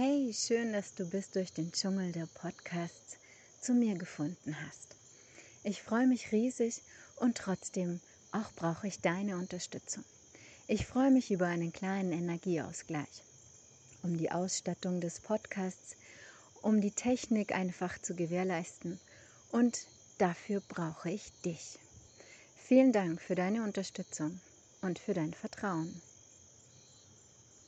Hey, schön, dass du bis durch den Dschungel der Podcasts zu mir gefunden hast. Ich freue mich riesig und trotzdem auch brauche ich deine Unterstützung. Ich freue mich über einen kleinen Energieausgleich, um die Ausstattung des Podcasts, um die Technik einfach zu gewährleisten und dafür brauche ich dich. Vielen Dank für deine Unterstützung und für dein Vertrauen.